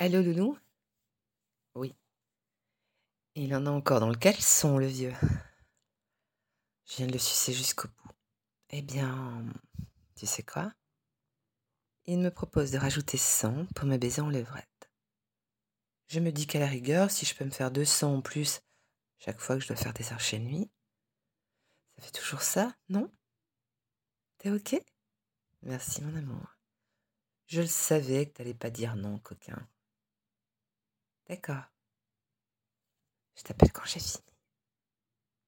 Allô, Loulou? Oui. Il en a encore dans le caleçon, le vieux. Je viens de le sucer jusqu'au bout. Eh bien, tu sais quoi? Il me propose de rajouter 100 pour me baiser en levrette. Je me dis qu'à la rigueur, si je peux me faire 200 en plus chaque fois que je dois faire des heures chez nuit, ça fait toujours ça, non? T'es ok? Merci, mon amour. Je le savais que t'allais pas dire non, coquin. D'accord. Je t'appelle quand j'ai fini.